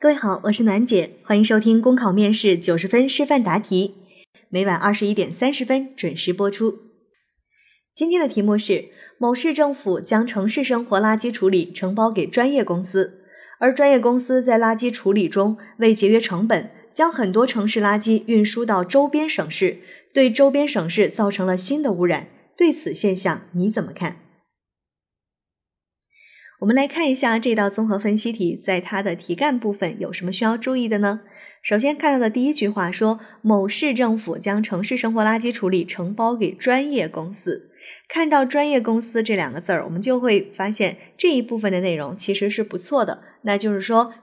各位好，我是暖姐，欢迎收听公考面试九十分示范答题，每晚二十一点三十分准时播出。今天的题目是：某市政府将城市生活垃圾处理承包给专业公司，而专业公司在垃圾处理中为节约成本，将很多城市垃圾运输到周边省市，对周边省市造成了新的污染。对此现象你怎么看？我们来看一下这道综合分析题，在它的题干部分有什么需要注意的呢？首先看到的第一句话说，某市政府将城市生活垃圾处理承包给专业公司。看到“专业公司”这两个字儿，我们就会发现这一部分的内容其实是不错的。那就是说，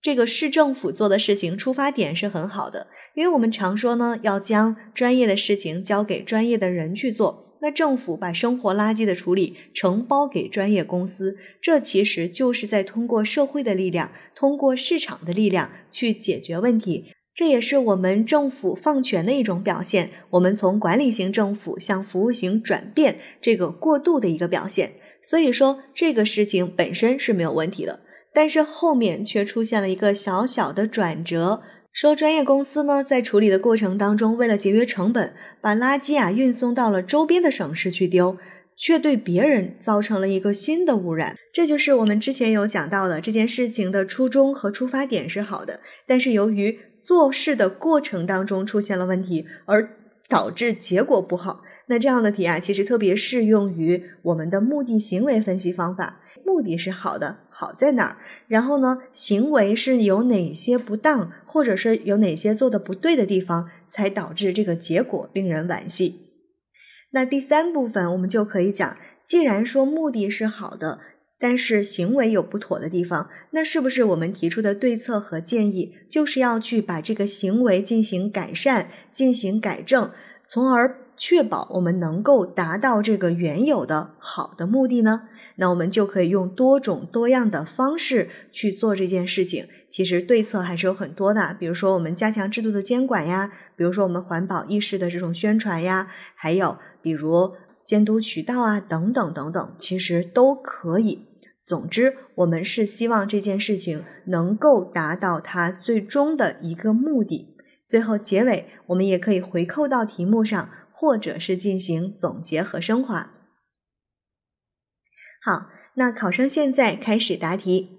这个市政府做的事情出发点是很好的，因为我们常说呢，要将专业的事情交给专业的人去做。那政府把生活垃圾的处理承包给专业公司，这其实就是在通过社会的力量，通过市场的力量去解决问题。这也是我们政府放权的一种表现。我们从管理型政府向服务型转变这个过渡的一个表现。所以说，这个事情本身是没有问题的，但是后面却出现了一个小小的转折。说专业公司呢，在处理的过程当中，为了节约成本，把垃圾啊运送到了周边的省市去丢，却对别人造成了一个新的污染。这就是我们之前有讲到的，这件事情的初衷和出发点是好的，但是由于做事的过程当中出现了问题，而导致结果不好。那这样的题啊，其实特别适用于我们的目的行为分析方法。目的是好的，好在哪儿？然后呢，行为是有哪些不当，或者是有哪些做的不对的地方，才导致这个结果令人惋惜。那第三部分我们就可以讲，既然说目的是好的，但是行为有不妥的地方，那是不是我们提出的对策和建议，就是要去把这个行为进行改善、进行改正，从而确保我们能够达到这个原有的好的目的呢？那我们就可以用多种多样的方式去做这件事情。其实对策还是有很多的，比如说我们加强制度的监管呀，比如说我们环保意识的这种宣传呀，还有比如监督渠道啊等等等等，其实都可以。总之，我们是希望这件事情能够达到它最终的一个目的。最后结尾，我们也可以回扣到题目上，或者是进行总结和升华。好，那考生现在开始答题。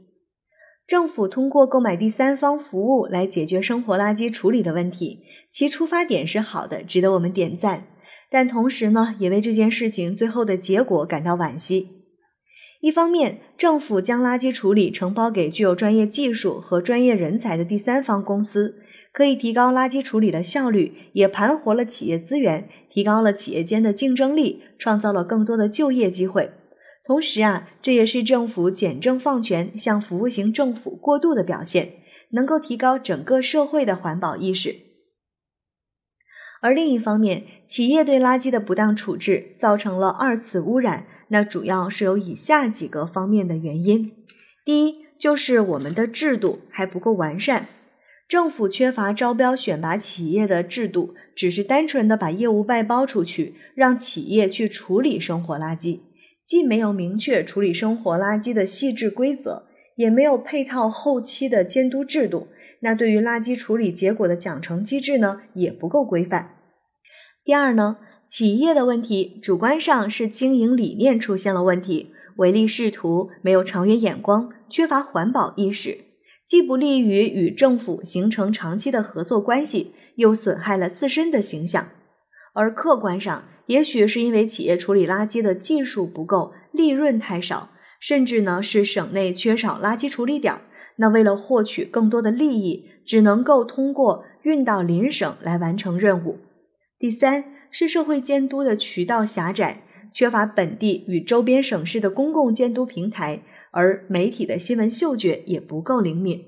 政府通过购买第三方服务来解决生活垃圾处理的问题，其出发点是好的，值得我们点赞。但同时呢，也为这件事情最后的结果感到惋惜。一方面，政府将垃圾处理承包给具有专业技术和专业人才的第三方公司，可以提高垃圾处理的效率，也盘活了企业资源，提高了企业间的竞争力，创造了更多的就业机会。同时啊，这也是政府简政放权向服务型政府过渡的表现，能够提高整个社会的环保意识。而另一方面，企业对垃圾的不当处置造成了二次污染，那主要是有以下几个方面的原因：第一，就是我们的制度还不够完善，政府缺乏招标选拔企业的制度，只是单纯的把业务外包出去，让企业去处理生活垃圾。既没有明确处理生活垃圾的细致规则，也没有配套后期的监督制度，那对于垃圾处理结果的奖惩机制呢，也不够规范。第二呢，企业的问题主观上是经营理念出现了问题，唯利是图，没有长远眼光，缺乏环保意识，既不利于与政府形成长期的合作关系，又损害了自身的形象。而客观上，也许是因为企业处理垃圾的技术不够，利润太少，甚至呢是省内缺少垃圾处理点。那为了获取更多的利益，只能够通过运到邻省来完成任务。第三是社会监督的渠道狭窄，缺乏本地与周边省市的公共监督平台，而媒体的新闻嗅觉也不够灵敏。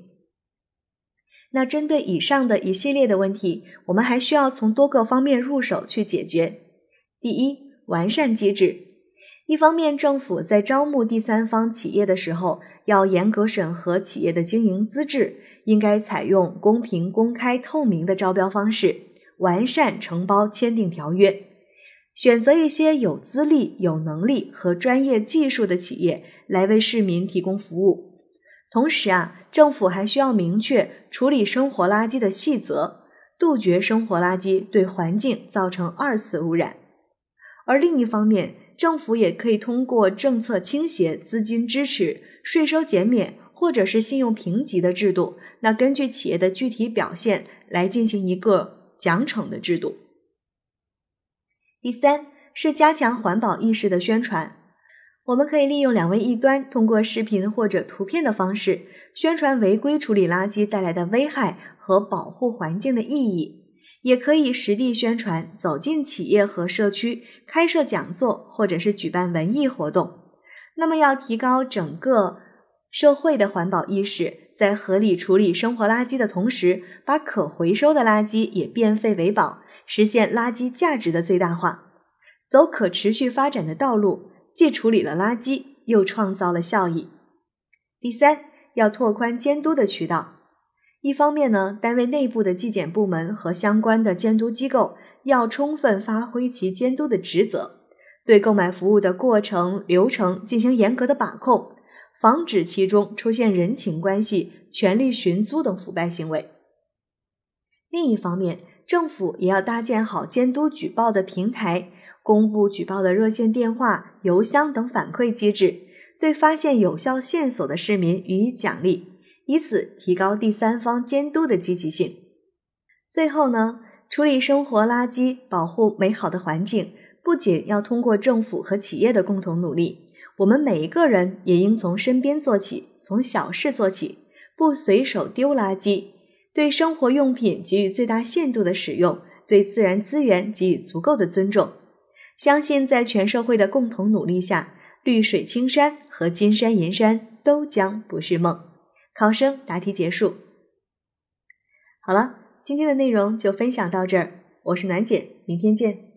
那针对以上的一系列的问题，我们还需要从多个方面入手去解决。第一，完善机制。一方面，政府在招募第三方企业的时候，要严格审核企业的经营资质，应该采用公平、公开、透明的招标方式，完善承包签订条约，选择一些有资历、有能力和专业技术的企业来为市民提供服务。同时啊，政府还需要明确处理生活垃圾的细则，杜绝生活垃圾对环境造成二次污染。而另一方面，政府也可以通过政策倾斜、资金支持、税收减免或者是信用评级的制度，那根据企业的具体表现来进行一个奖惩的制度。第三是加强环保意识的宣传，我们可以利用两位一端，通过视频或者图片的方式宣传违规处理垃圾带来的危害和保护环境的意义。也可以实地宣传，走进企业和社区，开设讲座，或者是举办文艺活动。那么，要提高整个社会的环保意识，在合理处理生活垃圾的同时，把可回收的垃圾也变废为宝，实现垃圾价值的最大化，走可持续发展的道路，既处理了垃圾，又创造了效益。第三，要拓宽监督的渠道。一方面呢，单位内部的纪检部门和相关的监督机构要充分发挥其监督的职责，对购买服务的过程流程进行严格的把控，防止其中出现人情关系、权力寻租等腐败行为。另一方面，政府也要搭建好监督举报的平台，公布举报的热线电话、邮箱等反馈机制，对发现有效线索的市民予以奖励。以此提高第三方监督的积极性。最后呢，处理生活垃圾，保护美好的环境，不仅要通过政府和企业的共同努力，我们每一个人也应从身边做起，从小事做起，不随手丢垃圾，对生活用品给予最大限度的使用，对自然资源给予足够的尊重。相信在全社会的共同努力下，绿水青山和金山银山都将不是梦。考生答题结束。好了，今天的内容就分享到这儿，我是暖姐，明天见。